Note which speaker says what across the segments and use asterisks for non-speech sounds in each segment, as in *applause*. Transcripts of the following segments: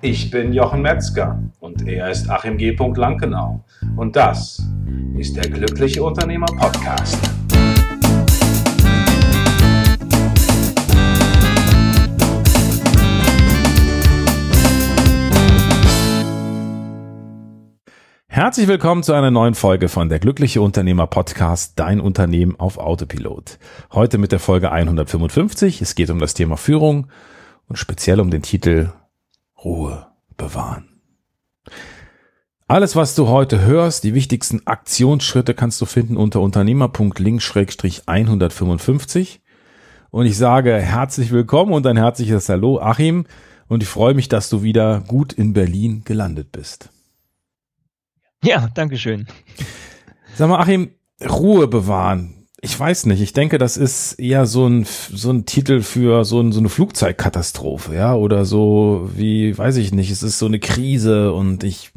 Speaker 1: Ich bin Jochen Metzger und er ist Achim G. Lankenau. Und das ist der Glückliche Unternehmer Podcast. Herzlich willkommen zu einer neuen Folge von der Glückliche Unternehmer Podcast, dein Unternehmen auf Autopilot. Heute mit der Folge 155. Es geht um das Thema Führung und speziell um den Titel Ruhe bewahren. Alles, was du heute hörst, die wichtigsten Aktionsschritte kannst du finden unter unternehmer.link-155. Und ich sage herzlich willkommen und ein herzliches Hallo, Achim. Und ich freue mich, dass du wieder gut in Berlin gelandet bist.
Speaker 2: Ja, Dankeschön.
Speaker 1: Sag mal, Achim, Ruhe bewahren. Ich weiß nicht. Ich denke, das ist eher so ein, so ein Titel für so, ein, so eine Flugzeugkatastrophe, ja, oder so wie, weiß ich nicht, es ist so eine Krise und ich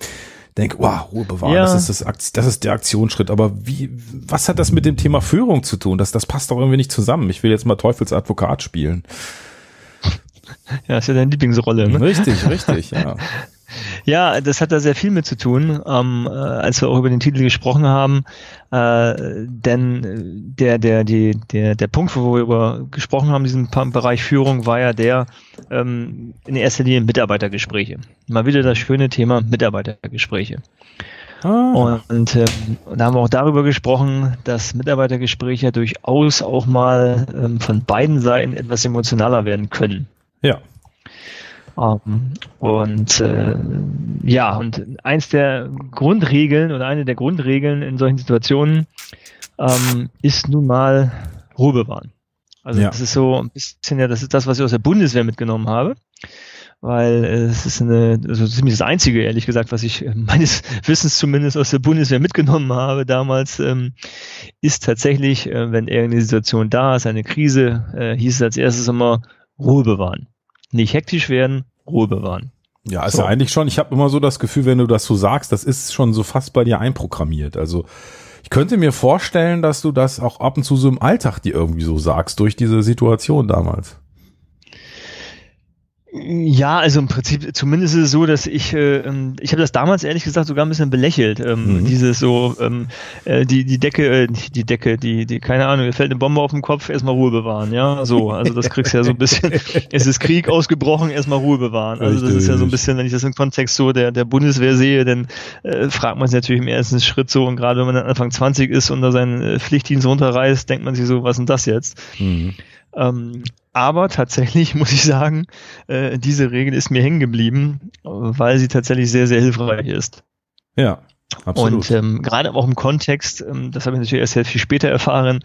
Speaker 1: denke, wow, Ruhe bewahren, ja. das ist das, das ist der Aktionsschritt. Aber wie, was hat das mit dem Thema Führung zu tun? Das, das passt doch irgendwie nicht zusammen. Ich will jetzt mal Teufelsadvokat spielen.
Speaker 2: Ja, ist ja deine Lieblingsrolle,
Speaker 1: ne? Richtig, richtig, ja. *laughs*
Speaker 2: Ja, das hat da sehr viel mit zu tun, ähm, äh, als wir auch über den Titel gesprochen haben. Äh, denn der, der, die, der, der Punkt, wo wir über gesprochen haben, diesen Bereich Führung, war ja der ähm, in erster Linie Mitarbeitergespräche. Mal wieder das schöne Thema Mitarbeitergespräche. Ah. Und ähm, da haben wir auch darüber gesprochen, dass Mitarbeitergespräche durchaus auch mal ähm, von beiden Seiten etwas emotionaler werden können.
Speaker 1: Ja.
Speaker 2: Ähm, und äh, ja, und eins der Grundregeln oder eine der Grundregeln in solchen Situationen ähm, ist nun mal Ruhe bewahren. Also ja. das ist so ein bisschen ja, das ist das, was ich aus der Bundeswehr mitgenommen habe. Weil es ist eine, also ziemlich das Einzige, ehrlich gesagt, was ich meines *laughs* Wissens zumindest aus der Bundeswehr mitgenommen habe damals, ähm, ist tatsächlich, äh, wenn irgendeine Situation da ist, eine Krise, äh, hieß es als erstes immer Ruhe bewahren nicht hektisch werden, Ruhe bewahren.
Speaker 1: Ja, ist so. ja eigentlich schon, ich habe immer so das Gefühl, wenn du das so sagst, das ist schon so fast bei dir einprogrammiert. Also ich könnte mir vorstellen, dass du das auch ab und zu so im Alltag dir irgendwie so sagst, durch diese Situation damals.
Speaker 2: Ja, also im Prinzip, zumindest ist es so, dass ich, äh, ähm, ich habe das damals ehrlich gesagt sogar ein bisschen belächelt. Ähm, mhm. Dieses so, ähm, äh, die, die Decke, äh, die Decke, die, die, keine Ahnung, mir fällt eine Bombe auf den Kopf, erstmal Ruhe bewahren, ja. So, also das kriegst du ja so ein bisschen, *laughs* es ist Krieg ausgebrochen, erstmal Ruhe bewahren. Also das ist ja so ein bisschen, wenn ich das im Kontext so der, der Bundeswehr sehe, dann äh, fragt man sich natürlich im ersten Schritt so, und gerade wenn man dann Anfang 20 ist und da seinen äh, Pflichtdienst runterreißt, denkt man sich so, was ist denn das jetzt? Mhm. Ähm, aber tatsächlich *laughs* muss ich sagen, äh, diese Regel ist mir hängen geblieben, weil sie tatsächlich sehr, sehr hilfreich ist.
Speaker 1: Ja. Absolut.
Speaker 2: Und ähm, gerade auch im Kontext, ähm, das habe ich natürlich erst sehr viel später erfahren,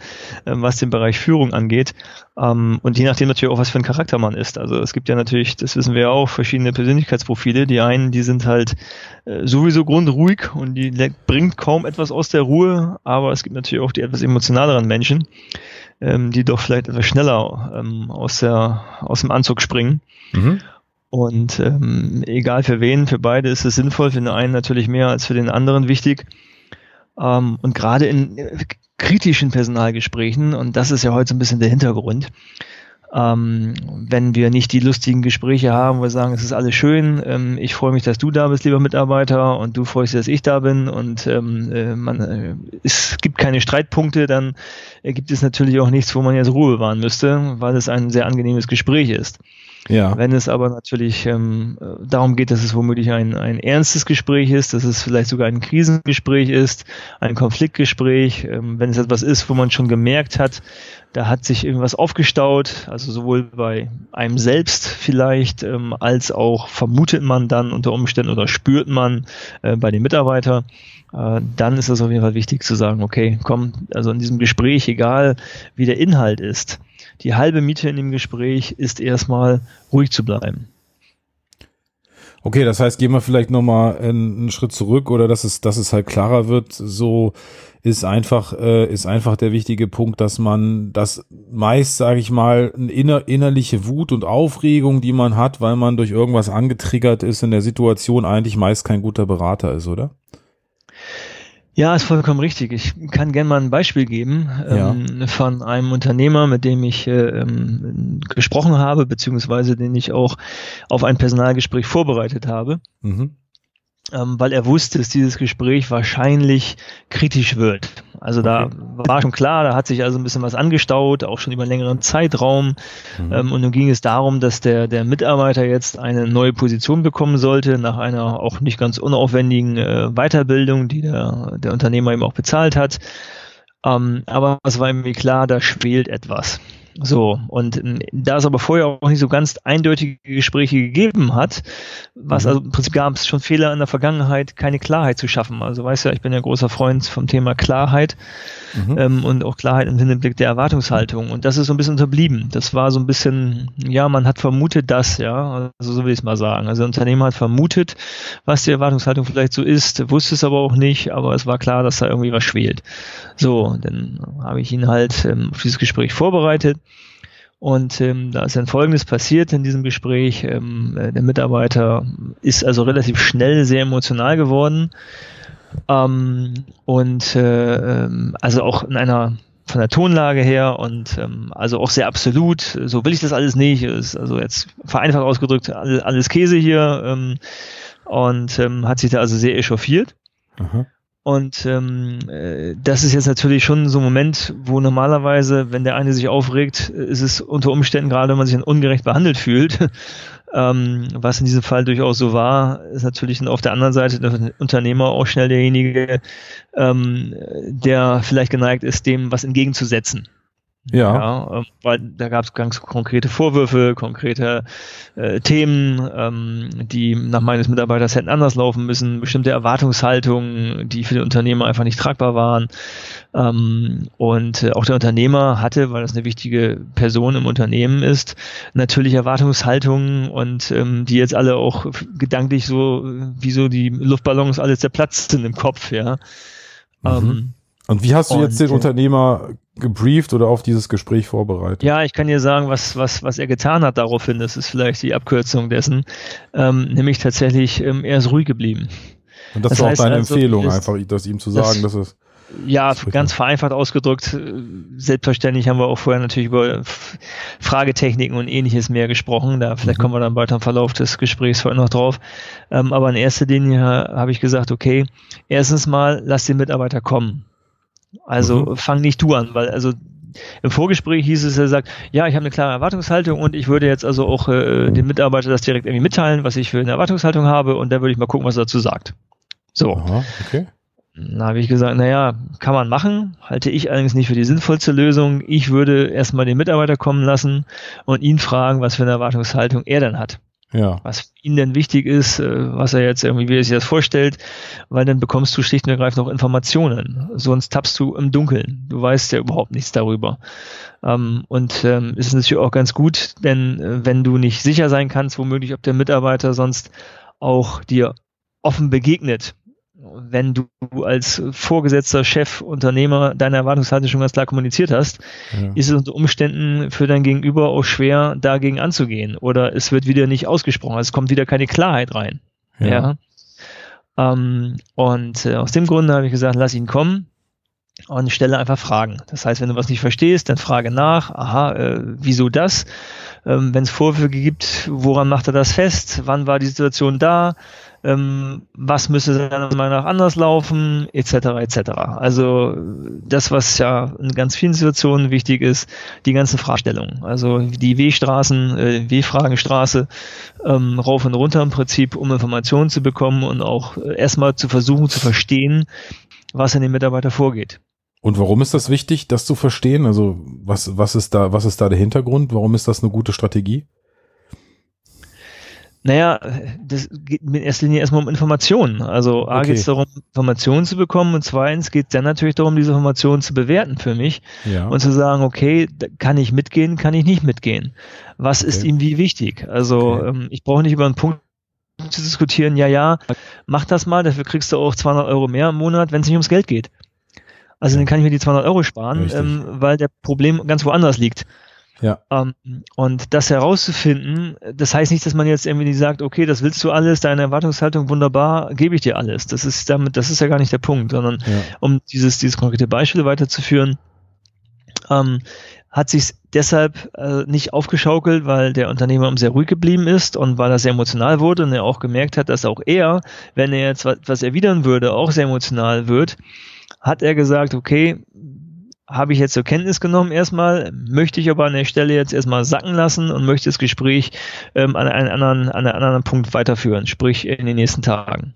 Speaker 2: ähm, was den Bereich Führung angeht. Ähm, und je nachdem natürlich auch, was für ein Charakter man ist. Also es gibt ja natürlich, das wissen wir ja auch, verschiedene Persönlichkeitsprofile. Die einen, die sind halt äh, sowieso grundruhig und die bringt kaum etwas aus der Ruhe, aber es gibt natürlich auch die etwas emotionaleren Menschen ähm, die doch vielleicht etwas schneller ähm, aus, der, aus dem Anzug springen. Mhm. Und ähm, egal für wen, für beide ist es sinnvoll, für den einen natürlich mehr als für den anderen wichtig. Ähm, und gerade in äh, kritischen Personalgesprächen, und das ist ja heute so ein bisschen der Hintergrund, ähm, wenn wir nicht die lustigen Gespräche haben, wo wir sagen, es ist alles schön, ähm, ich freue mich, dass du da bist, lieber Mitarbeiter, und du freust dich, dass ich da bin, und ähm, äh, man, äh, es gibt keine Streitpunkte, dann gibt es natürlich auch nichts, wo man jetzt Ruhe bewahren müsste, weil es ein sehr angenehmes Gespräch ist. Ja. Wenn es aber natürlich ähm, darum geht, dass es womöglich ein, ein ernstes Gespräch ist, dass es vielleicht sogar ein Krisengespräch ist, ein Konfliktgespräch, ähm, wenn es etwas ist, wo man schon gemerkt hat, da hat sich irgendwas aufgestaut, also sowohl bei einem selbst vielleicht, ähm, als auch vermutet man dann unter Umständen oder spürt man äh, bei den Mitarbeitern, äh, dann ist es auf jeden Fall wichtig zu sagen, okay, komm, also in diesem Gespräch, egal wie der Inhalt ist, die halbe Miete in dem Gespräch ist erstmal ruhig zu bleiben.
Speaker 1: Okay, das heißt, gehen wir vielleicht nochmal einen, Schritt zurück oder dass es, dass es halt klarer wird, so ist einfach, äh, ist einfach der wichtige Punkt, dass man das meist, sage ich mal, eine inner, innerliche Wut und Aufregung, die man hat, weil man durch irgendwas angetriggert ist in der Situation, eigentlich meist kein guter Berater ist, oder?
Speaker 2: Ja, ist vollkommen richtig. Ich kann gerne mal ein Beispiel geben ja. ähm, von einem Unternehmer, mit dem ich äh, ähm, gesprochen habe, beziehungsweise den ich auch auf ein Personalgespräch vorbereitet habe. Mhm ähm, weil er wusste, dass dieses Gespräch wahrscheinlich kritisch wird. Also da war schon klar, da hat sich also ein bisschen was angestaut, auch schon über einen längeren Zeitraum. Mhm. Ähm, und nun ging es darum, dass der, der Mitarbeiter jetzt eine neue Position bekommen sollte, nach einer auch nicht ganz unaufwendigen äh, Weiterbildung, die der, der Unternehmer ihm auch bezahlt hat. Ähm, aber es war irgendwie klar, da schwelt etwas. So, und ähm, da es aber vorher auch nicht so ganz eindeutige Gespräche gegeben hat, was mhm. also im Prinzip gab es schon Fehler in der Vergangenheit, keine Klarheit zu schaffen. Also weißt ja, ich bin ja großer Freund vom Thema Klarheit mhm. ähm, und auch Klarheit im Hinblick der Erwartungshaltung. Und das ist so ein bisschen unterblieben. Das war so ein bisschen, ja, man hat vermutet das, ja, also so will ich es mal sagen. Also der Unternehmer hat vermutet, was die Erwartungshaltung vielleicht so ist, wusste es aber auch nicht, aber es war klar, dass da irgendwie was schwelt. So, dann habe ich ihn halt ähm, auf dieses Gespräch vorbereitet. Und ähm, da ist dann Folgendes passiert in diesem Gespräch. Ähm, äh, der Mitarbeiter ist also relativ schnell sehr emotional geworden. Ähm, und äh, ähm, also auch in einer von der Tonlage her und ähm, also auch sehr absolut. So will ich das alles nicht. Ist also jetzt vereinfacht ausgedrückt alles, alles Käse hier ähm, und ähm, hat sich da also sehr echauffiert. Aha. Und ähm, äh, das ist jetzt natürlich schon so ein Moment, wo normalerweise, wenn der eine sich aufregt, ist es unter Umständen, gerade wenn man sich dann ungerecht behandelt fühlt, *laughs* ähm, was in diesem Fall durchaus so war, ist natürlich auf der anderen Seite der Unternehmer auch schnell derjenige, ähm, der vielleicht geneigt ist, dem was entgegenzusetzen. Ja. ja ähm, weil da gab es ganz konkrete Vorwürfe, konkrete äh, Themen, ähm, die nach meines Mitarbeiters hätten anders laufen müssen, bestimmte Erwartungshaltungen, die für den Unternehmer einfach nicht tragbar waren. Ähm, und äh, auch der Unternehmer hatte, weil das eine wichtige Person im Unternehmen ist, natürlich Erwartungshaltungen und ähm, die jetzt alle auch gedanklich so, wie so die Luftballons alles zerplatzt sind im Kopf, ja.
Speaker 1: Mhm. Ähm, und wie hast du jetzt den Unternehmer gebrieft oder auf dieses Gespräch vorbereitet?
Speaker 2: Ja, ich kann dir sagen, was, was, was er getan hat daraufhin. Das ist vielleicht die Abkürzung dessen. Ähm, nämlich tatsächlich, ähm, er ist ruhig geblieben.
Speaker 1: Und das, das war auch deine also, Empfehlung, einfach das ihm zu sagen, das, dass es.
Speaker 2: Ja, ganz vereinfacht ausgedrückt. Selbstverständlich haben wir auch vorher natürlich über Fragetechniken und ähnliches mehr gesprochen. Da vielleicht mhm. kommen wir dann weiter im Verlauf des Gesprächs heute noch drauf. Ähm, aber in erster Linie habe ich gesagt, okay, erstens mal, lass den Mitarbeiter kommen. Also mhm. fang nicht du an, weil also im Vorgespräch hieß es, er sagt, ja, ich habe eine klare Erwartungshaltung und ich würde jetzt also auch äh, dem Mitarbeiter das direkt irgendwie mitteilen, was ich für eine Erwartungshaltung habe und dann würde ich mal gucken, was er dazu sagt. So. Aha, okay. Dann habe ich gesagt, naja, kann man machen, halte ich allerdings nicht für die sinnvollste Lösung. Ich würde erstmal den Mitarbeiter kommen lassen und ihn fragen, was für eine Erwartungshaltung er dann hat. Ja. Was ihm denn wichtig ist, äh, was er jetzt irgendwie, wie er sich das vorstellt, weil dann bekommst du schlicht und ergreifend auch Informationen. Sonst tappst du im Dunkeln. Du weißt ja überhaupt nichts darüber. Ähm, und ähm, ist natürlich auch ganz gut, denn äh, wenn du nicht sicher sein kannst, womöglich, ob der Mitarbeiter sonst auch dir offen begegnet, wenn du als Vorgesetzter, Chef, Unternehmer deine Erwartungshaltung schon ganz klar kommuniziert hast, ja. ist es unter Umständen für dein Gegenüber auch schwer, dagegen anzugehen. Oder es wird wieder nicht ausgesprochen. Also es kommt wieder keine Klarheit rein. Ja. ja. Ähm, und äh, aus dem Grunde habe ich gesagt, lass ihn kommen und stelle einfach Fragen. Das heißt, wenn du was nicht verstehst, dann frage nach, aha, äh, wieso das? Ähm, wenn es Vorwürfe gibt, woran macht er das fest? Wann war die Situation da? Ähm, was müsste seiner Meinung nach anders laufen, etc. etc. Also das, was ja in ganz vielen Situationen wichtig ist, die ganzen Fragestellungen. Also die W-Straßen, äh, W-Fragenstraße ähm, rauf und runter im Prinzip, um Informationen zu bekommen und auch äh, erstmal zu versuchen zu verstehen, was in dem Mitarbeiter vorgeht.
Speaker 1: Und warum ist das wichtig, das zu verstehen? Also was, was ist da, was ist da der Hintergrund? Warum ist das eine gute Strategie?
Speaker 2: Naja, das geht in erster Linie erstmal um Informationen. Also A okay. geht es darum, Informationen zu bekommen und zweitens geht es dann natürlich darum, diese Informationen zu bewerten für mich ja. und zu sagen, okay, kann ich mitgehen, kann ich nicht mitgehen. Was okay. ist ihm wie wichtig? Also okay. ähm, ich brauche nicht über einen Punkt zu diskutieren, ja, ja, mach das mal, dafür kriegst du auch 200 Euro mehr im Monat, wenn es nicht ums Geld geht. Also dann kann ich mir die 200 Euro sparen, ähm, weil der Problem ganz woanders liegt.
Speaker 1: Ja.
Speaker 2: Ähm, und das herauszufinden, das heißt nicht, dass man jetzt irgendwie sagt, okay, das willst du alles, deine Erwartungshaltung wunderbar, gebe ich dir alles. Das ist damit, das ist ja gar nicht der Punkt, sondern
Speaker 1: Ja.
Speaker 2: um dieses, dieses konkrete Beispiel weiterzuführen, ähm, hat sich deshalb äh, nicht aufgeschaukelt, weil der Unternehmer sehr ruhig geblieben ist und weil er sehr emotional wurde und er auch gemerkt hat, dass auch er, wenn er jetzt was, was erwidern würde, auch sehr emotional wird, hat er gesagt, okay, habe ich jetzt zur Kenntnis genommen erstmal, möchte ich aber an der Stelle jetzt erstmal sacken lassen und möchte das Gespräch ähm, an, einen anderen, an einen anderen Punkt weiterführen, sprich in den nächsten Tagen.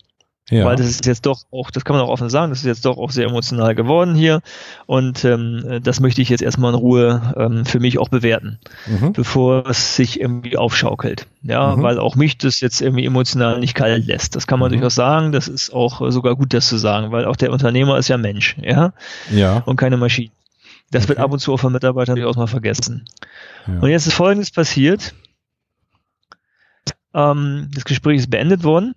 Speaker 1: Ja.
Speaker 2: Weil das ist jetzt doch auch, das kann man auch offen sagen, das ist jetzt doch auch sehr emotional geworden hier und ähm, das möchte ich jetzt erstmal in Ruhe ähm, für mich auch bewerten,
Speaker 1: mhm.
Speaker 2: bevor es sich irgendwie aufschaukelt. Ja,
Speaker 1: Mhm.
Speaker 2: weil auch mich das jetzt irgendwie emotional nicht kalt lässt. Das kann man
Speaker 1: Mhm.
Speaker 2: durchaus sagen, das ist auch sogar gut, das zu sagen, weil auch der Unternehmer ist ja Mensch, ja,
Speaker 1: Ja.
Speaker 2: und keine Maschine. Das wird
Speaker 1: Okay.
Speaker 2: ab und zu auch von Mitarbeitern durchaus mal vergessen.
Speaker 1: ja.
Speaker 2: Und jetzt ist Folgendes passiert. Ähm, das Gespräch ist beendet worden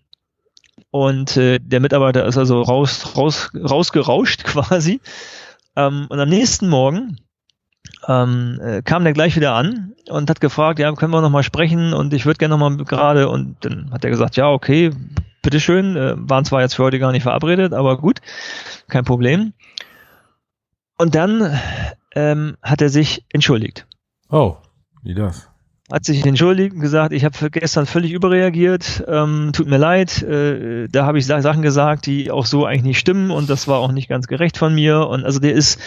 Speaker 2: und äh, der Mitarbeiter ist also raus, raus, rausgerauscht *laughs* quasi. Ähm, und am nächsten Morgen ähm, äh, kam der gleich wieder an und hat gefragt, ja, können wir noch mal sprechen und ich würde gerne noch mal gerade und dann hat er gesagt, ja, okay, bitteschön, äh, waren zwar jetzt für heute gar nicht verabredet, aber gut, kein Problem. Und dann ähm, hat er sich entschuldigt
Speaker 1: Oh, wie das?
Speaker 2: hat sich entschuldigt und gesagt, ich habe gestern völlig überreagiert, ähm, tut mir leid, äh, da habe ich Sa- Sachen gesagt, die auch so eigentlich nicht stimmen und das war auch nicht ganz gerecht von mir und also der ist,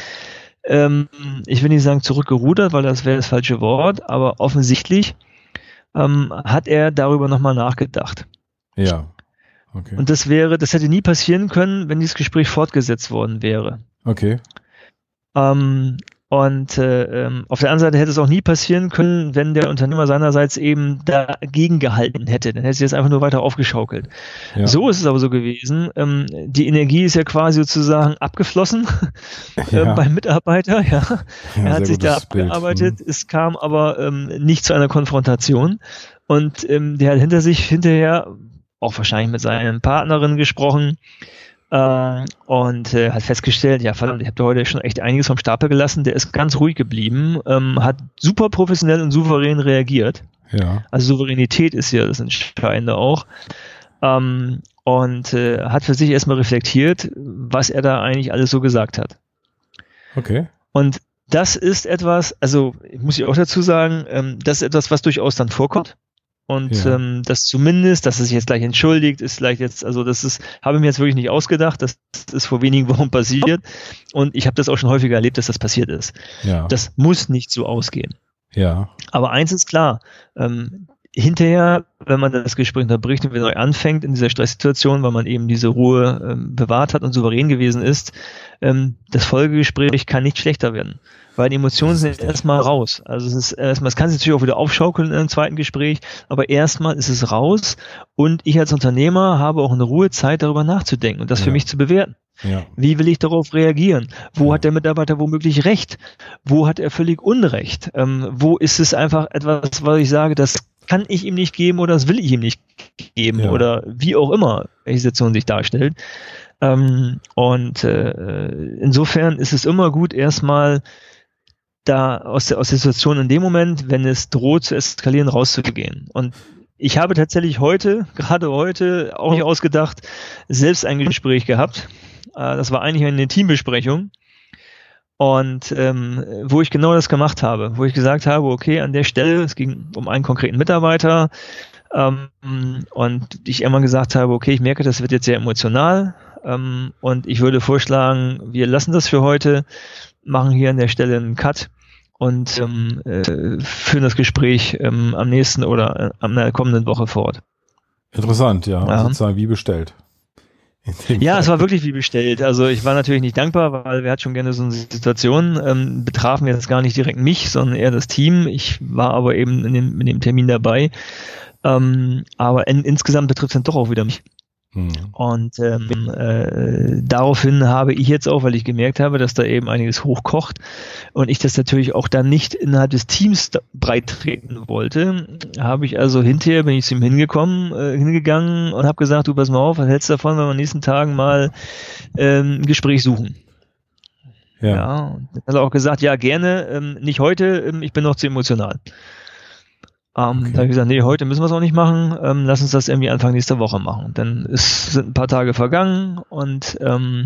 Speaker 2: ähm, ich will nicht sagen zurückgerudert, weil das wäre das falsche Wort, aber offensichtlich ähm, hat er darüber nochmal nachgedacht.
Speaker 1: Ja. Okay.
Speaker 2: Und das wäre, das hätte nie passieren können, wenn dieses Gespräch fortgesetzt worden wäre.
Speaker 1: Okay.
Speaker 2: Ähm, und äh, ähm, auf der anderen Seite hätte es auch nie passieren können, wenn der Unternehmer seinerseits eben dagegen gehalten hätte. Dann hätte sie das einfach nur weiter aufgeschaukelt.
Speaker 1: Ja.
Speaker 2: So ist es aber so gewesen. Ähm, die Energie ist ja quasi sozusagen abgeflossen *laughs* äh,
Speaker 1: Ja.
Speaker 2: beim Mitarbeiter. Ja.
Speaker 1: Ja,
Speaker 2: er hat sich da
Speaker 1: gutes Bild.
Speaker 2: abgearbeitet.
Speaker 1: Mhm.
Speaker 2: Es kam aber ähm, nicht zu einer Konfrontation. Und ähm, der hat hinter sich hinterher auch wahrscheinlich mit seinen Partnerinnen gesprochen äh, und äh, hat festgestellt, ja verdammt, ich habe da heute schon echt einiges vom Stapel gelassen. Der ist ganz ruhig geblieben, ähm, hat super professionell und souverän reagiert.
Speaker 1: Ja.
Speaker 2: Also Souveränität ist ja das Entscheidende auch. Ähm, und äh, hat für sich erstmal reflektiert, was er da eigentlich alles so gesagt hat.
Speaker 1: Okay.
Speaker 2: Und das ist etwas, also muss ich auch dazu sagen, ähm, das ist etwas, was durchaus dann vorkommt. Und
Speaker 1: Ja.
Speaker 2: ähm, das zumindest, dass er sich jetzt gleich entschuldigt, ist vielleicht jetzt, also das ist, habe ich mir jetzt wirklich nicht ausgedacht, das ist vor wenigen Wochen passiert. Und ich habe das auch schon häufiger erlebt, dass das passiert ist.
Speaker 1: Ja.
Speaker 2: Das muss nicht so ausgehen.
Speaker 1: ja.
Speaker 2: Aber eins ist klar, ähm, hinterher, wenn man das Gespräch unterbricht und wieder neu anfängt in dieser Stresssituation, weil man eben diese Ruhe ähm, bewahrt hat und souverän gewesen ist, ähm, das Folgegespräch kann nicht schlechter werden. Weil die Emotionen sind erstmal raus. Also es ist erstmal, es kann sich natürlich auch wieder aufschaukeln in einem zweiten Gespräch, aber erstmal ist es raus und ich als Unternehmer habe auch eine Ruhezeit darüber nachzudenken und das für
Speaker 1: Ja.
Speaker 2: mich zu bewerten.
Speaker 1: Ja.
Speaker 2: Wie will ich darauf reagieren? Wo
Speaker 1: Ja.
Speaker 2: hat der Mitarbeiter womöglich recht? Wo hat er völlig Unrecht? Ähm, wo ist es einfach etwas, was ich sage, das kann ich ihm nicht geben oder das will ich ihm nicht geben
Speaker 1: Ja.
Speaker 2: oder wie auch immer welche Situation sich darstellt. Ähm, und äh, insofern ist es immer gut, erstmal da aus der, aus der Situation in dem Moment, wenn es droht zu eskalieren, rauszugehen. Und ich habe tatsächlich heute, *laughs* gerade heute, auch nicht ausgedacht, selbst ein Gespräch gehabt. Äh, das war eigentlich eine Teambesprechung. Und ähm, wo ich genau das gemacht habe, wo ich gesagt habe, okay, an der Stelle, es ging um einen konkreten Mitarbeiter, ähm, und ich immer gesagt habe, okay, ich merke, das wird jetzt sehr emotional, ähm, und ich würde vorschlagen, wir lassen das für heute, machen hier an der Stelle einen Cut und ähm, äh, führen das Gespräch ähm, am nächsten oder äh, am der kommenden Woche fort.
Speaker 1: Interessant, ja.
Speaker 2: Ja.
Speaker 1: Sozusagen wie bestellt.
Speaker 2: Ja,
Speaker 1: Fall.
Speaker 2: es war wirklich wie bestellt. Also ich war natürlich nicht dankbar, weil wir hatten schon gerne so eine Situation, ähm, betrafen jetzt gar nicht direkt mich, sondern eher das Team. Ich war aber eben in dem, in dem Termin dabei. Ähm, aber in, insgesamt betrifft es dann doch auch wieder mich.
Speaker 1: Hm.
Speaker 2: Und ähm, äh, daraufhin habe ich jetzt auch, weil ich gemerkt habe, dass da eben einiges hochkocht und ich das natürlich auch dann nicht innerhalb des Teams breit treten wollte, habe ich also hinterher, bin ich zu ihm hingekommen, äh, hingegangen und habe gesagt, du pass mal auf, was hältst du davon, wenn wir in den nächsten Tagen mal ähm, ein Gespräch suchen? Ja. ja. Hat er auch gesagt, ja, gerne, ähm, nicht heute, ähm, ich bin noch zu emotional. Ähm, okay. Da habe ich gesagt, nee, heute müssen wir es auch nicht machen, ähm, lass uns das irgendwie Anfang nächster Woche machen. Dann ist, sind ein paar Tage vergangen und ähm,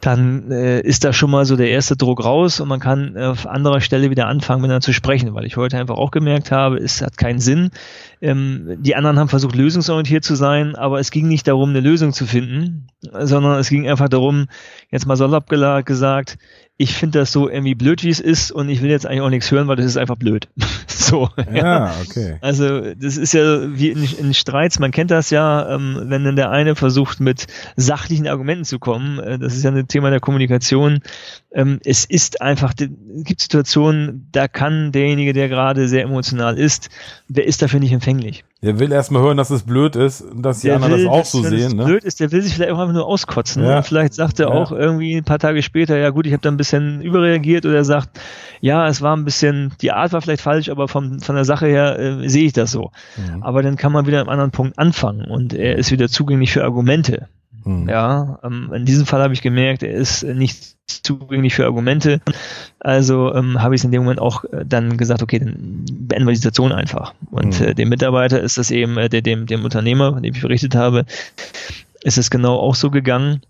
Speaker 2: dann äh, ist da schon mal so der erste Druck raus und man kann auf anderer Stelle wieder anfangen, miteinander zu sprechen, weil ich heute einfach auch gemerkt habe, es hat keinen Sinn. Ähm, die anderen haben versucht, lösungsorientiert zu sein, aber es ging nicht darum, eine Lösung zu finden, sondern es ging einfach darum, jetzt mal salopp gesagt, ich finde das so irgendwie blöd, wie es ist und ich will jetzt eigentlich auch nichts hören, weil das ist einfach blöd. *laughs* so.
Speaker 1: Ja, ja, okay.
Speaker 2: Also das ist ja wie in, in Streits, man kennt das ja, ähm, wenn dann der eine versucht mit sachlichen Argumenten zu kommen, äh, das ist ja ein Thema der Kommunikation. Ähm, es ist einfach, es gibt Situationen, da kann derjenige, der gerade sehr emotional ist, der ist dafür nicht empfänglich.
Speaker 1: Der will erstmal hören, dass es blöd ist und dass die der anderen will, das auch so sehen.
Speaker 2: Ne? blöd ist, der will sich vielleicht auch einfach nur auskotzen. Ja. Vielleicht sagt er ja. auch irgendwie ein paar Tage später, ja gut, ich habe da ein bisschen überreagiert oder er sagt, ja, es war ein bisschen, die Art war vielleicht falsch, aber vom, von der Sache her äh, sehe ich das so. Mhm. Aber dann kann man wieder am anderen Punkt anfangen und er ist wieder zugänglich für Argumente. Mhm. Ja, ähm, in diesem Fall habe ich gemerkt, er ist nicht zugänglich für Argumente. Also ähm, habe ich in dem Moment auch äh, dann gesagt, okay, dann beenden wir die Situation einfach. Und mhm. äh, dem Mitarbeiter ist das eben, äh, dem, dem Unternehmer, von dem ich berichtet habe, ist es genau auch so gegangen.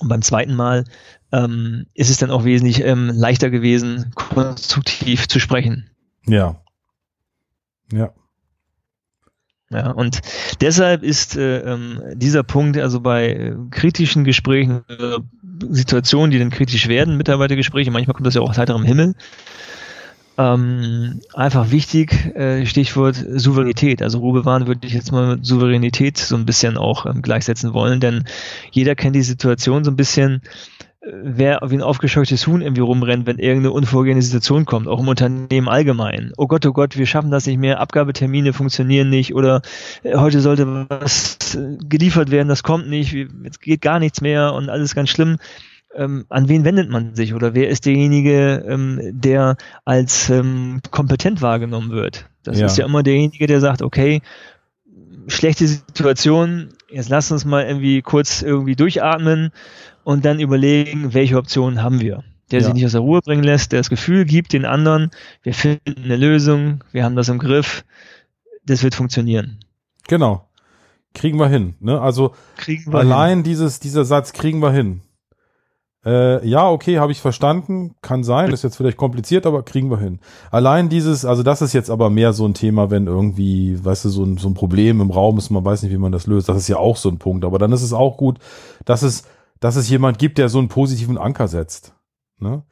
Speaker 2: Und beim zweiten Mal ähm, ist es dann auch wesentlich ähm, leichter gewesen, konstruktiv zu sprechen.
Speaker 1: Ja. Ja.
Speaker 2: Ja, und deshalb ist äh, ähm, dieser Punkt also bei äh, kritischen Gesprächen, äh, Situationen, die dann kritisch werden, Mitarbeitergespräche, manchmal kommt das ja auch aus heiterem Himmel, ähm, einfach wichtig, äh, Stichwort Souveränität. Also Ruhe bewahren würde ich jetzt mal mit Souveränität so ein bisschen auch ähm, gleichsetzen wollen, denn jeder kennt die Situation so ein bisschen, wer wie ein aufgescheuchtes Huhn irgendwie rumrennt, wenn irgendeine unvorgehende Situation kommt, auch im Unternehmen allgemein. Oh Gott, oh Gott, wir schaffen das nicht mehr, Abgabetermine funktionieren nicht oder äh, heute sollte was äh, geliefert werden, das kommt nicht, jetzt geht gar nichts mehr und alles ganz schlimm. Ähm, an wen wendet man sich oder wer ist derjenige, ähm, der als ähm, kompetent wahrgenommen wird? Das ja. ist ja immer derjenige, der sagt, okay, schlechte Situation, jetzt lass uns mal irgendwie kurz irgendwie durchatmen und dann überlegen, welche Optionen haben wir. Der ja. sich nicht aus der Ruhe bringen lässt, der das Gefühl gibt den anderen, wir finden eine Lösung, wir haben das im Griff, das wird funktionieren.
Speaker 1: Genau. Kriegen wir hin. Ne? Also allein hin. dieses, dieser Satz kriegen wir hin. Äh, ja, okay, habe ich verstanden. Kann sein, ist jetzt vielleicht kompliziert, aber kriegen wir hin. Allein dieses, also das ist jetzt aber mehr so ein Thema, wenn irgendwie, weißt du, so ein, so ein Problem im Raum ist, man weiß nicht, wie man das löst. Das ist ja auch so ein Punkt. Aber dann ist es auch gut, dass es dass es jemand gibt, der so einen positiven Anker setzt. Ne?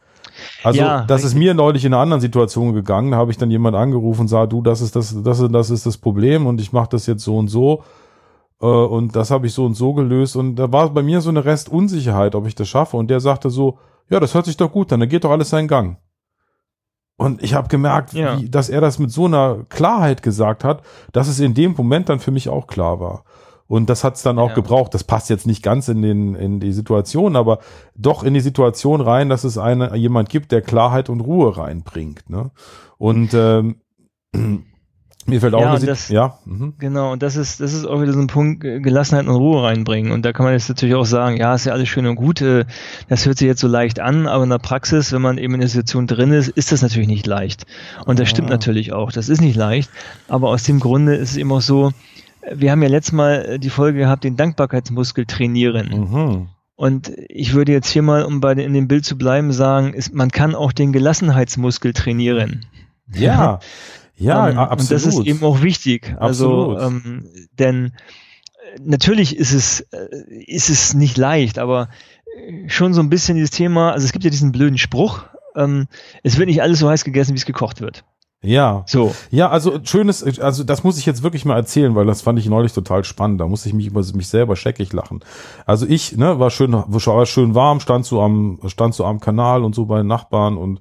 Speaker 1: Also, ja, das ist mir neulich in einer anderen Situation gegangen. Da habe ich dann jemand angerufen und sah, du, das ist das, das, das ist das Problem und ich mache das jetzt so und so. Äh, und das habe ich so und so gelöst. Und da war bei mir so eine Restunsicherheit, ob ich das schaffe. Und der sagte so, ja, das hört sich doch gut an, dann geht doch alles seinen Gang. Und ich habe gemerkt, ja. wie, dass er das mit so einer Klarheit gesagt hat, dass es in dem Moment dann für mich auch klar war. Und das hat es dann auch ja. gebraucht. Das passt jetzt nicht ganz in, den, in die Situation, aber doch in die Situation rein, dass es eine, jemand gibt, der Klarheit und Ruhe reinbringt. Ne? Und ähm, *clears throat* mir fällt auch
Speaker 2: ja, das, ja. Mhm. Genau, und das ist, das ist auch wieder so ein Punkt, Gelassenheit und Ruhe reinbringen. Und da kann man jetzt natürlich auch sagen, ja, ist ja alles schön und gut, äh, das hört sich jetzt so leicht an, aber in der Praxis, wenn man eben in der Situation drin ist, ist das natürlich nicht leicht. Und das stimmt natürlich auch, das ist nicht leicht, aber aus dem Grunde ist es eben auch so, wir haben ja letztes Mal äh, die Folge gehabt, den Dankbarkeitsmuskel trainieren. Mhm. Und ich würde jetzt hier mal, um bei in dem Bild zu bleiben, sagen, ist, man kann auch den Gelassenheitsmuskel trainieren.
Speaker 1: Ja, ja,
Speaker 2: ähm, absolut. Und das ist eben auch wichtig. Also, absolut. Also, ähm, denn äh, natürlich ist es, äh, ist es nicht leicht, aber schon so ein bisschen dieses Thema, also es gibt ja diesen blöden Spruch, ähm, es wird nicht alles so heiß gegessen, wie es gekocht wird.
Speaker 1: Ja. So. Ja, also schönes, also das muss ich jetzt wirklich mal erzählen, weil das fand ich neulich total spannend. Da musste ich mich über mich selber scheckig lachen. Also ich, ne, war schön, war schön warm, stand so am, stand so am Kanal und so bei den Nachbarn und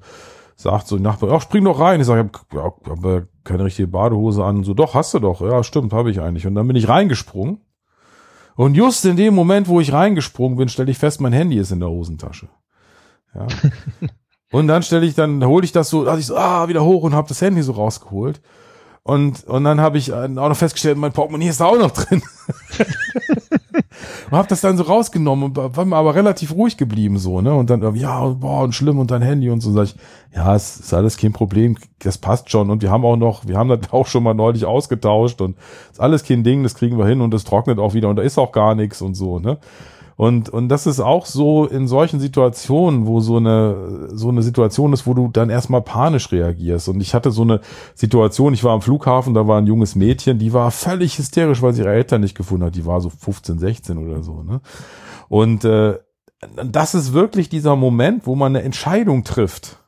Speaker 1: sagt so die Nachbarn, ach, spring doch rein. Ich sage, ja, hab keine richtige Badehose an. Und so, doch, hast du doch. Ja, stimmt, habe ich eigentlich. Und dann bin ich reingesprungen. Und just in dem Moment, wo ich reingesprungen bin, stelle ich fest, mein Handy ist in der Hosentasche. Ja. *laughs* Und dann stelle ich, dann hole ich das so, dachte ich so, ah, wieder hoch und habe das Handy so rausgeholt. Und, und dann habe ich auch noch festgestellt, mein Portemonnaie ist da auch noch drin. *laughs* und hab das dann so rausgenommen und war mir aber relativ ruhig geblieben so, ne? Und dann, ja, boah, und schlimm und dein Handy und so. Sag ich, ja, es ist alles kein Problem, das passt schon. Und wir haben auch noch, wir haben das *laughs* auch schon mal neulich ausgetauscht und ist alles kein Ding, das kriegen wir hin und es trocknet auch wieder und da ist auch gar nichts und so, ne? Und, und das ist auch so in solchen Situationen, wo so eine, so eine Situation ist, wo du dann erstmal panisch reagierst. Und ich hatte so eine Situation, ich war am Flughafen, da war ein junges Mädchen, die war völlig hysterisch, weil sie ihre Eltern nicht gefunden hat. Die war so 15, 16 oder so, ne? Und äh, das ist wirklich dieser Moment, wo man eine Entscheidung trifft.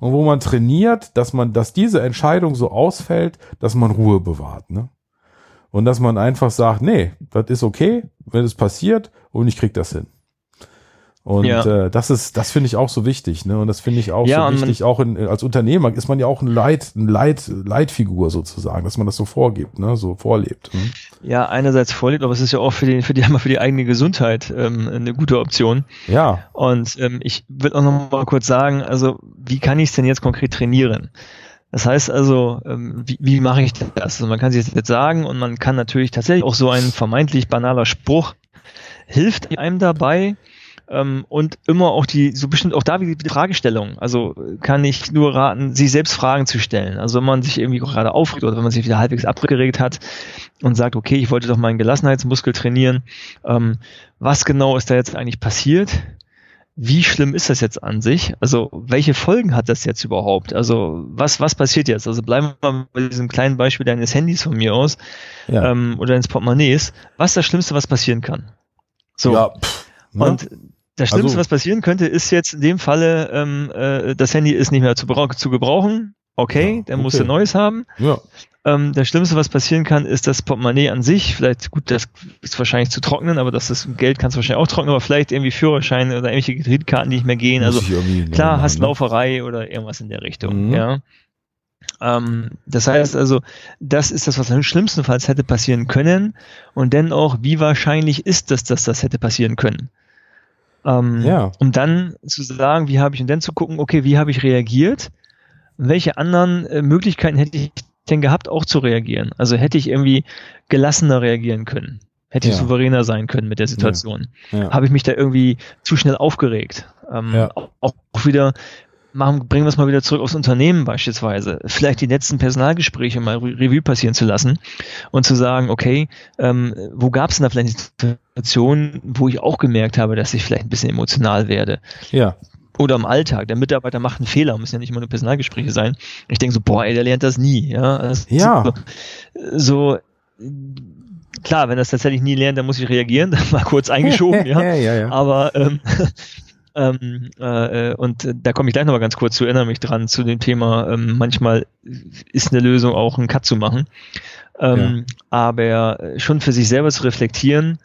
Speaker 1: Und wo man trainiert, dass man, dass diese Entscheidung so ausfällt, dass man Ruhe bewahrt, ne? Und dass man einfach sagt, nee, das ist okay, wenn es passiert und ich krieg das hin. Und ja. äh, das ist, das finde ich auch so wichtig, ne? Und das finde ich auch ja, so wichtig. Auch in, als Unternehmer ist man ja auch ein Leit, ein Leit, Leitfigur sozusagen, dass man das so vorgibt, ne? So vorlebt. Hm?
Speaker 2: Ja, einerseits vorlebt, aber es ist ja auch für die, für die, *laughs* für die eigene Gesundheit ähm, eine gute Option.
Speaker 1: Ja.
Speaker 2: Und ähm, ich will auch noch mal kurz sagen, also wie kann ich es denn jetzt konkret trainieren? Das heißt also, ähm, wie, wie mache ich das? Also man kann sich das jetzt sagen und man kann natürlich tatsächlich auch so ein vermeintlich banaler Spruch hilft einem dabei ähm, und immer auch die, so bestimmt auch da wie die Fragestellung. Also kann ich nur raten, sich selbst Fragen zu stellen. Also wenn man sich irgendwie gerade aufregt oder wenn man sich wieder halbwegs abgeregt hat und sagt, okay, ich wollte doch meinen Gelassenheitsmuskel trainieren, ähm, was genau ist da jetzt eigentlich passiert? Wie schlimm ist das jetzt an sich? Also, welche Folgen hat das jetzt überhaupt? Also, was, was passiert jetzt? Also, bleiben wir mal bei diesem kleinen Beispiel deines Handys von mir aus ja. ähm, oder deines Portemonnaies. Was ist das Schlimmste, was passieren kann? So. Ja, pff, ne? Und das Schlimmste, also, was passieren könnte, ist jetzt in dem Falle, ähm, äh, das Handy ist nicht mehr zu, zu gebrauchen. Okay, ja, dann okay. musst du Neues haben. Ja. Ähm, das Schlimmste, was passieren kann, ist das Portemonnaie an sich. Vielleicht, gut, das ist wahrscheinlich zu trocknen, aber das ist Geld kannst du wahrscheinlich auch trocknen, aber vielleicht irgendwie Führerscheine oder irgendwelche Kreditkarten, die nicht mehr gehen. Also klar, hast ne? Lauferei oder irgendwas in der Richtung, mhm. ja. Ähm, das heißt also, das ist das, was am schlimmstenfalls hätte passieren können. Und dann auch, wie wahrscheinlich ist es, dass das hätte passieren können? Ähm, ja. Um dann zu sagen, wie habe ich und dann zu gucken, okay, wie habe ich reagiert? Welche anderen äh, Möglichkeiten hätte ich denn gehabt, auch zu reagieren? Also hätte ich irgendwie gelassener reagieren können? Hätte ich souveräner sein können mit der Situation? Ja. Ja. Habe ich mich da irgendwie zu schnell aufgeregt? Ähm, ja. auch, auch wieder, machen, bringen wir es mal wieder zurück aufs Unternehmen beispielsweise, vielleicht die letzten Personalgespräche mal Revue passieren zu lassen und zu sagen, okay, ähm, wo gab es denn da vielleicht eine Situation, wo ich auch gemerkt habe, dass ich vielleicht ein bisschen emotional werde?
Speaker 1: Ja.
Speaker 2: Oder im Alltag, der Mitarbeiter macht einen Fehler, müssen ja nicht immer nur Personalgespräche sein. Ich denke so, boah, ey, der lernt das nie. Ja, das
Speaker 1: ja.
Speaker 2: So, klar, wenn das tatsächlich nie lernt, dann muss ich reagieren, *laughs* mal kurz eingeschoben, *laughs* ja. ja, ja, ja. Aber ähm, *laughs* ähm, äh, und da komme ich gleich nochmal ganz kurz zu, erinnere mich dran zu dem Thema, ähm, manchmal ist eine Lösung auch einen Cut zu machen. Ähm, ja. Aber schon für sich selber zu reflektieren,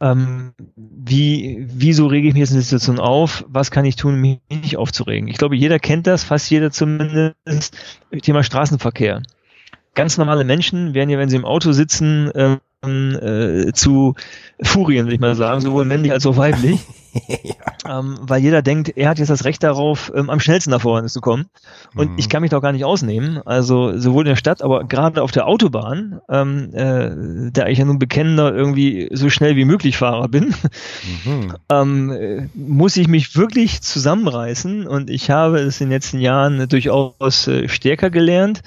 Speaker 2: ähm, wie, wieso rege ich mich jetzt in der Situation auf? Was kann ich tun, um mich nicht aufzuregen? Ich glaube, jeder kennt das, fast jeder zumindest, Thema Straßenverkehr. Ganz normale Menschen werden ja, wenn sie im Auto sitzen, ähm, äh, zu Furien, würde ich mal sagen, sowohl männlich als auch weiblich. *laughs* ja. ähm, weil jeder denkt, er hat jetzt das Recht darauf, ähm, am schnellsten nach vorne zu kommen. Und mhm. ich kann mich doch gar nicht ausnehmen. Also sowohl in der Stadt, aber gerade auf der Autobahn, ähm, äh, da ich ja nun bekennender irgendwie so schnell wie möglich Fahrer bin, mhm. äh, muss ich mich wirklich zusammenreißen. Und ich habe es in den letzten Jahren durchaus äh, stärker gelernt.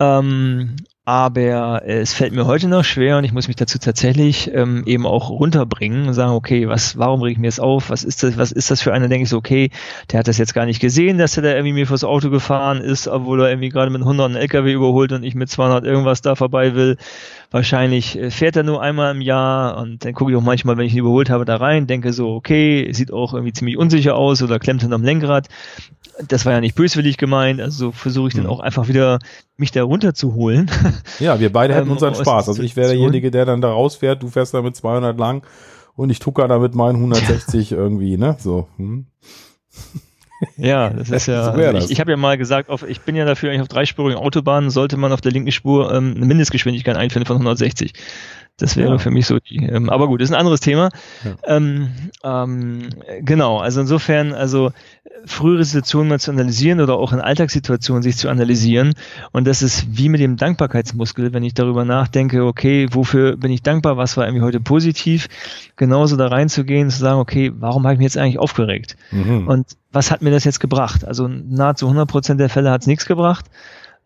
Speaker 2: Ähm, aber äh, es fällt mir heute noch schwer und ich muss mich dazu tatsächlich ähm, eben auch runterbringen und sagen, okay, was, warum reg ich mir das auf? Was ist das, was ist das für einer? Denke ich so, okay, der hat das jetzt gar nicht gesehen, dass er da irgendwie mir vors Auto gefahren ist, obwohl er irgendwie gerade mit 100 einen LKW überholt und ich mit 200 irgendwas da vorbei will. Wahrscheinlich äh, fährt er nur einmal im Jahr und dann gucke ich auch manchmal, wenn ich ihn überholt habe, da rein, denke so, okay, sieht auch irgendwie ziemlich unsicher aus oder klemmt hinterm Lenkrad das war ja nicht böswillig gemeint, also versuche ich dann mhm. auch einfach wieder mich da runterzuholen.
Speaker 1: Ja, wir beide *laughs* hätten unseren Spaß. Also ich wäre derjenige, der dann da rausfährt, du fährst da mit 200 lang und ich tucker da mit meinen 160 irgendwie, ne? So. Hm.
Speaker 2: Ja, das ist ja. *laughs* So ich ich habe ja mal gesagt, auf, ich bin ja dafür, eigentlich auf dreispurigen Autobahnen sollte man auf der linken Spur ähm, eine Mindestgeschwindigkeit einfinden von 160. Das wäre ja. für mich so die, ähm, aber gut, ist ein anderes Thema. Ja. Ähm, ähm, genau, also insofern, also frühere Situationen mal zu analysieren oder auch in Alltagssituationen sich zu analysieren. Und das ist wie mit dem Dankbarkeitsmuskel, wenn ich darüber nachdenke, okay, wofür bin ich dankbar, was war irgendwie heute positiv, genauso da reinzugehen, zu sagen, okay, warum habe ich mich jetzt eigentlich aufgeregt? Mhm. Und was hat mir das jetzt gebracht? Also nahezu 100 Prozent der Fälle hat es nichts gebracht.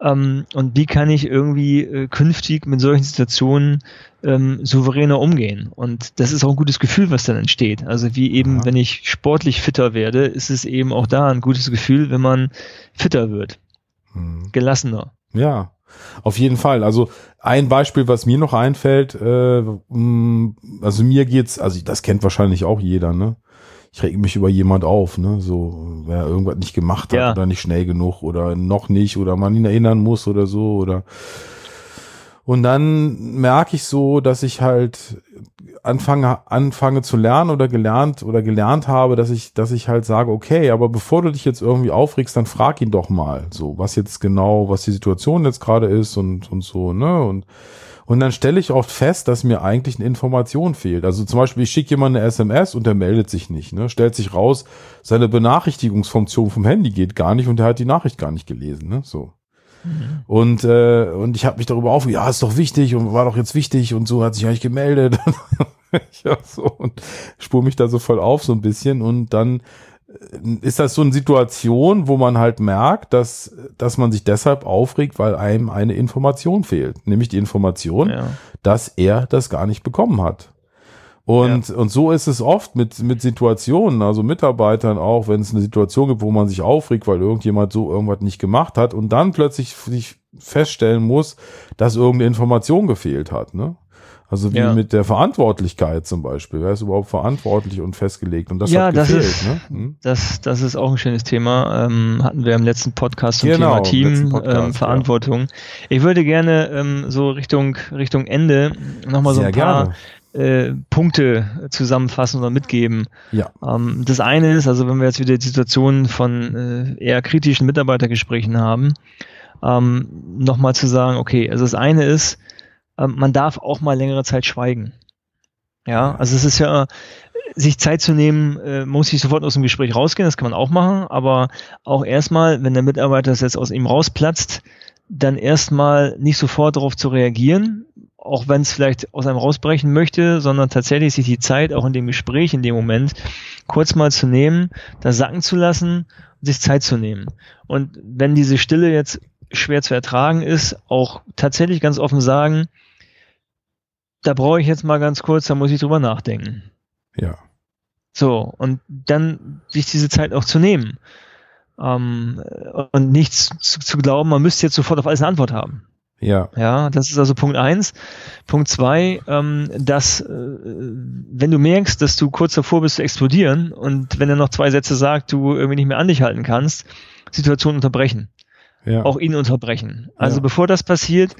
Speaker 2: Ähm, und wie kann ich irgendwie äh, künftig mit solchen Situationen ähm, souveräner umgehen? Und das ist auch ein gutes Gefühl, was dann entsteht. Also wie eben, ja. wenn ich sportlich fitter werde, ist es eben auch da ein gutes Gefühl, wenn man fitter wird, hm. gelassener.
Speaker 1: Ja, auf jeden Fall. Also ein Beispiel, was mir noch einfällt, äh, also mir geht's, also das kennt wahrscheinlich auch jeder, ne? Ich reg mich über jemand auf, ne? So, wer irgendwas nicht gemacht hat ja. oder nicht schnell genug oder noch nicht oder man ihn erinnern muss oder so oder und dann merke ich so, dass ich halt anfange, anfange zu lernen oder gelernt oder gelernt habe, dass ich, dass ich halt sage, okay, aber bevor du dich jetzt irgendwie aufregst, dann frag ihn doch mal, so, was jetzt genau, was die Situation jetzt gerade ist und, und so, ne? Und und dann stelle ich oft fest, dass mir eigentlich eine Information fehlt. Also zum Beispiel, ich schicke jemand eine SMS und der meldet sich nicht. Ne? Stellt sich raus, seine Benachrichtigungsfunktion vom Handy geht gar nicht und der hat die Nachricht gar nicht gelesen. Ne? So. Mhm. Und, äh, und ich habe mich darüber auf, ja, ist doch wichtig und war doch jetzt wichtig und so hat sich eigentlich gemeldet. *laughs* ja, so und spur mich da so voll auf so ein bisschen und dann ist das so eine Situation, wo man halt merkt, dass, dass man sich deshalb aufregt, weil einem eine Information fehlt. Nämlich die Information, ja. dass er das gar nicht bekommen hat. Und, ja. und so ist es oft mit, mit Situationen, also Mitarbeitern auch, wenn es eine Situation gibt, wo man sich aufregt, weil irgendjemand so irgendwas nicht gemacht hat und dann plötzlich sich feststellen muss, dass irgendeine Information gefehlt hat. Ne? Also wie ja. mit der Verantwortlichkeit zum Beispiel. Wer ist überhaupt verantwortlich und festgelegt? Und das
Speaker 2: ja,
Speaker 1: hat
Speaker 2: gefehlt. Das ist, ne? hm? das, das ist auch ein schönes Thema. Ähm, hatten wir im letzten Podcast zum genau, Thema Team, Podcast, ähm, Verantwortung. Ja. Ich würde gerne ähm, so Richtung, Richtung Ende nochmal so ein paar äh, Punkte zusammenfassen oder mitgeben. Ja. Ähm, das eine ist, also wenn wir jetzt wieder die Situation von äh, eher kritischen Mitarbeitergesprächen haben, ähm, nochmal zu sagen, okay, also das eine ist, ähm, man darf auch mal längere Zeit schweigen. Ja, also es ist ja, sich Zeit zu nehmen, äh, muss ich sofort aus dem Gespräch rausgehen, das kann man auch machen, aber auch erstmal, wenn der Mitarbeiter das jetzt aus ihm rausplatzt, dann erstmal nicht sofort darauf zu reagieren, auch wenn es vielleicht aus einem rausbrechen möchte, sondern tatsächlich sich die Zeit auch in dem Gespräch, in dem Moment, kurz mal zu nehmen, das sacken zu lassen und sich Zeit zu nehmen. Und wenn diese Stille jetzt schwer zu ertragen ist, auch tatsächlich ganz offen sagen, da brauche ich jetzt mal ganz kurz, da muss ich drüber nachdenken.
Speaker 1: Ja.
Speaker 2: So, und dann sich diese Zeit auch zu nehmen. Ähm, und nichts zu, zu, glauben, man müsste jetzt sofort auf alles eine Antwort haben.
Speaker 1: Ja.
Speaker 2: Ja, das ist also Punkt eins. Punkt zwei, ähm, dass, äh, wenn du merkst, dass du kurz davor bist zu explodieren und wenn er noch zwei Sätze sagt, du irgendwie nicht mehr an dich halten kannst, Situation unterbrechen. Ja. Auch ihn unterbrechen. Also ja. bevor das passiert,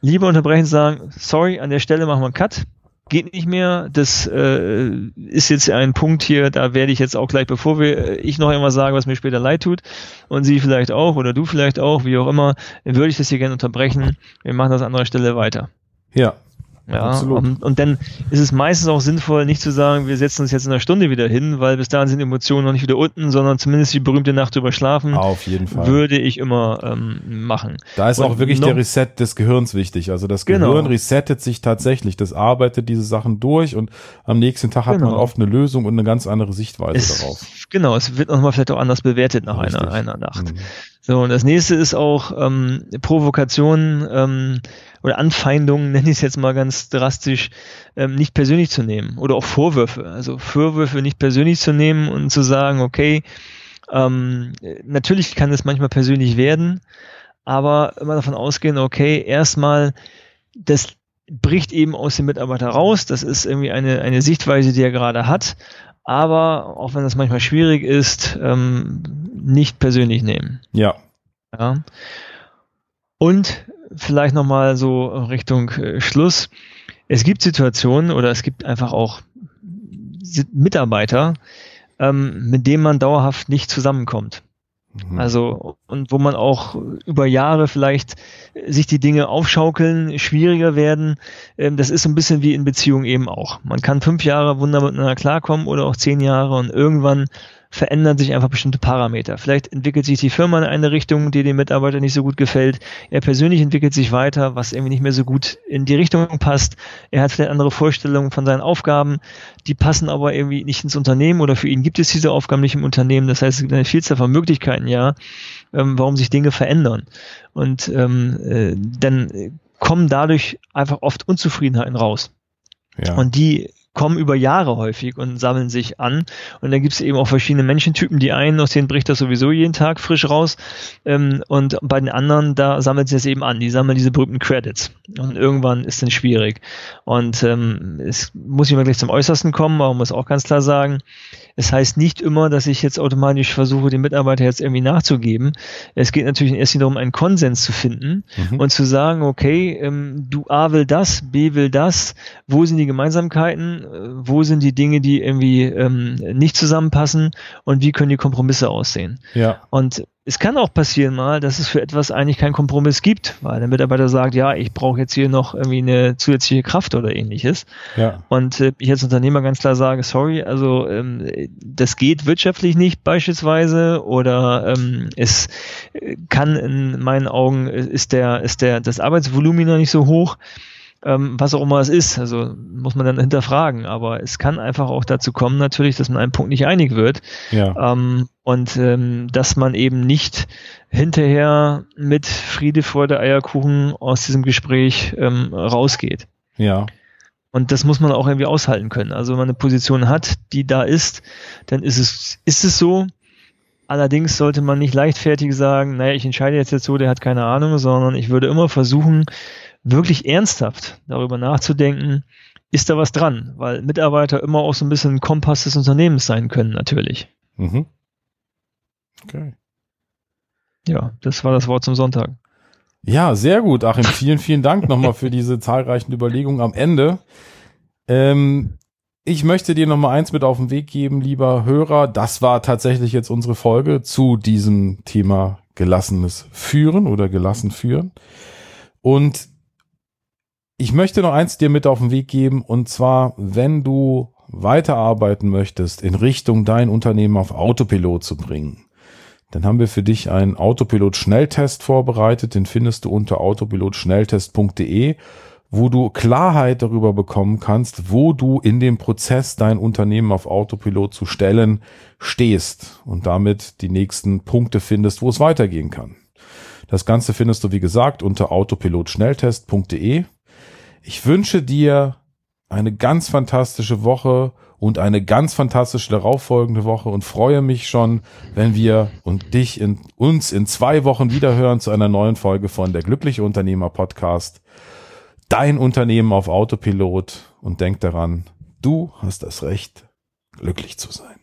Speaker 2: lieber unterbrechen sagen, sorry, an der Stelle machen wir einen Cut, geht nicht mehr, das äh, ist jetzt ein Punkt hier, da werde ich jetzt auch gleich, bevor wir, äh, ich noch einmal sagen, was mir später leid tut. Und Sie vielleicht auch oder du vielleicht auch, wie auch immer, würde ich das hier gerne unterbrechen, wir machen das an anderer Stelle weiter.
Speaker 1: Ja,
Speaker 2: ja, und, und, dann ist es meistens auch sinnvoll, nicht zu sagen, wir setzen uns jetzt in einer Stunde wieder hin, weil bis dahin sind Emotionen noch nicht wieder unten, sondern zumindest die berühmte Nacht drüber schlafen.
Speaker 1: Auf jeden Fall.
Speaker 2: Würde ich immer ähm, machen.
Speaker 1: Da ist und auch wirklich der Reset des Gehirns wichtig. Also das genau. Gehirn resettet sich tatsächlich. Das arbeitet diese Sachen durch und am nächsten Tag hat genau. man oft eine Lösung und eine ganz andere Sichtweise
Speaker 2: es,
Speaker 1: darauf.
Speaker 2: Genau, es wird nochmal vielleicht auch anders bewertet nach einer, einer Nacht. Mhm. So, und das nächste ist auch ähm, Provokation ähm, oder Anfeindungen, *laughs* nenne ich es jetzt mal ganz drastisch, ähm, nicht persönlich zu nehmen. Oder auch Vorwürfe. Also Vorwürfe nicht persönlich zu nehmen und zu sagen, okay, ähm, natürlich kann es manchmal persönlich werden, aber immer davon ausgehen, okay, erstmal, das bricht eben aus dem Mitarbeiter raus, das ist irgendwie eine, eine Sichtweise, die er gerade hat, aber auch wenn das manchmal schwierig ist, ähm, nicht persönlich nehmen.
Speaker 1: Ja.
Speaker 2: ja. Und vielleicht nochmal so Richtung äh, Schluss. Es gibt Situationen oder es gibt einfach auch Mitarbeiter, ähm, mit denen man dauerhaft nicht zusammenkommt. Mhm. Also, und wo man auch über Jahre vielleicht sich die Dinge aufschaukeln, schwieriger werden. Ähm, das ist so ein bisschen wie in Beziehungen eben auch. Man kann fünf Jahre wunderbar miteinander klarkommen oder auch zehn Jahre und irgendwann verändern sich einfach bestimmte Parameter. Vielleicht entwickelt sich die Firma in eine Richtung, die dem Mitarbeiter nicht so gut gefällt. Er persönlich entwickelt sich weiter, was irgendwie nicht mehr so gut in die Richtung passt. Er hat vielleicht andere Vorstellungen von seinen Aufgaben, die passen aber irgendwie nicht ins Unternehmen oder für ihn gibt es diese Aufgaben nicht im Unternehmen. Das heißt, es gibt eine Vielzahl von Möglichkeiten, ja, ähm, warum sich Dinge verändern. Und ähm, äh, dann kommen dadurch einfach oft Unzufriedenheiten raus. Ja. Und die kommen über Jahre häufig und sammeln sich an. Und dann gibt es eben auch verschiedene Menschentypen. Die einen, aus denen bricht das sowieso jeden Tag frisch raus. Ähm, und bei den anderen, da sammelt sich das eben an. Die sammeln diese berühmten Credits. Und irgendwann ist dann schwierig. Und ähm, es muss ich mal gleich zum Äußersten kommen, aber man muss auch ganz klar sagen, es heißt nicht immer, dass ich jetzt automatisch versuche, den Mitarbeiter jetzt irgendwie nachzugeben. Es geht natürlich Linie darum, einen Konsens zu finden mhm. und zu sagen, okay, ähm, du A will das, B will das, wo sind die Gemeinsamkeiten, äh, wo sind die Dinge, die irgendwie ähm, nicht zusammenpassen und wie können die Kompromisse aussehen.
Speaker 1: Ja.
Speaker 2: Und es kann auch passieren mal, dass es für etwas eigentlich keinen Kompromiss gibt, weil der Mitarbeiter sagt, ja, ich brauche jetzt hier noch irgendwie eine zusätzliche Kraft oder ähnliches.
Speaker 1: Ja.
Speaker 2: Und äh, ich als Unternehmer ganz klar sage, sorry, also ähm, das geht wirtschaftlich nicht beispielsweise oder ähm, es kann in meinen Augen ist der ist der das Arbeitsvolumen noch nicht so hoch ähm, was auch immer es ist. Also muss man dann hinterfragen. Aber es kann einfach auch dazu kommen, natürlich, dass man einen Punkt nicht einig wird.
Speaker 1: Ja.
Speaker 2: Ähm, und ähm, dass man eben nicht hinterher mit Friede, Freude, Eierkuchen aus diesem Gespräch ähm, rausgeht.
Speaker 1: Ja.
Speaker 2: Und das muss man auch irgendwie aushalten können. Also wenn man eine Position hat, die da ist, dann ist es, ist es so. Allerdings sollte man nicht leichtfertig sagen, naja, ich entscheide jetzt jetzt so, der hat keine Ahnung, sondern ich würde immer versuchen, wirklich ernsthaft darüber nachzudenken, ist da was dran? Weil Mitarbeiter immer auch so ein bisschen Kompass des Unternehmens sein können, natürlich.
Speaker 1: Mhm. Okay.
Speaker 2: Ja, das war das Wort zum Sonntag.
Speaker 1: Ja, sehr gut, Achim. Vielen, vielen Dank nochmal für diese zahlreichen Überlegungen am Ende. Ähm, ich möchte dir nochmal eins mit auf den Weg geben, lieber Hörer. Das war tatsächlich jetzt unsere Folge zu diesem Thema gelassenes Führen oder gelassen führen. Und ich möchte noch eins dir mit auf den Weg geben, und zwar, wenn du weiterarbeiten möchtest, in Richtung dein Unternehmen auf Autopilot zu bringen, dann haben wir für dich einen Autopilot-Schnelltest vorbereitet. Den findest du unter autopilotschnelltest.de, wo du Klarheit darüber bekommen kannst, wo du in dem Prozess dein Unternehmen auf Autopilot zu stellen stehst und damit die nächsten Punkte findest, wo es weitergehen kann. Das Ganze findest du, wie gesagt, unter autopilotschnelltest.de. Ich wünsche dir eine ganz fantastische Woche und eine ganz fantastische darauffolgende Woche und freue mich schon, wenn wir und dich in uns in zwei Wochen wiederhören zu einer neuen Folge von der Glückliche Unternehmer Podcast. Dein Unternehmen auf Autopilot und denk daran, du hast das Recht, glücklich zu sein.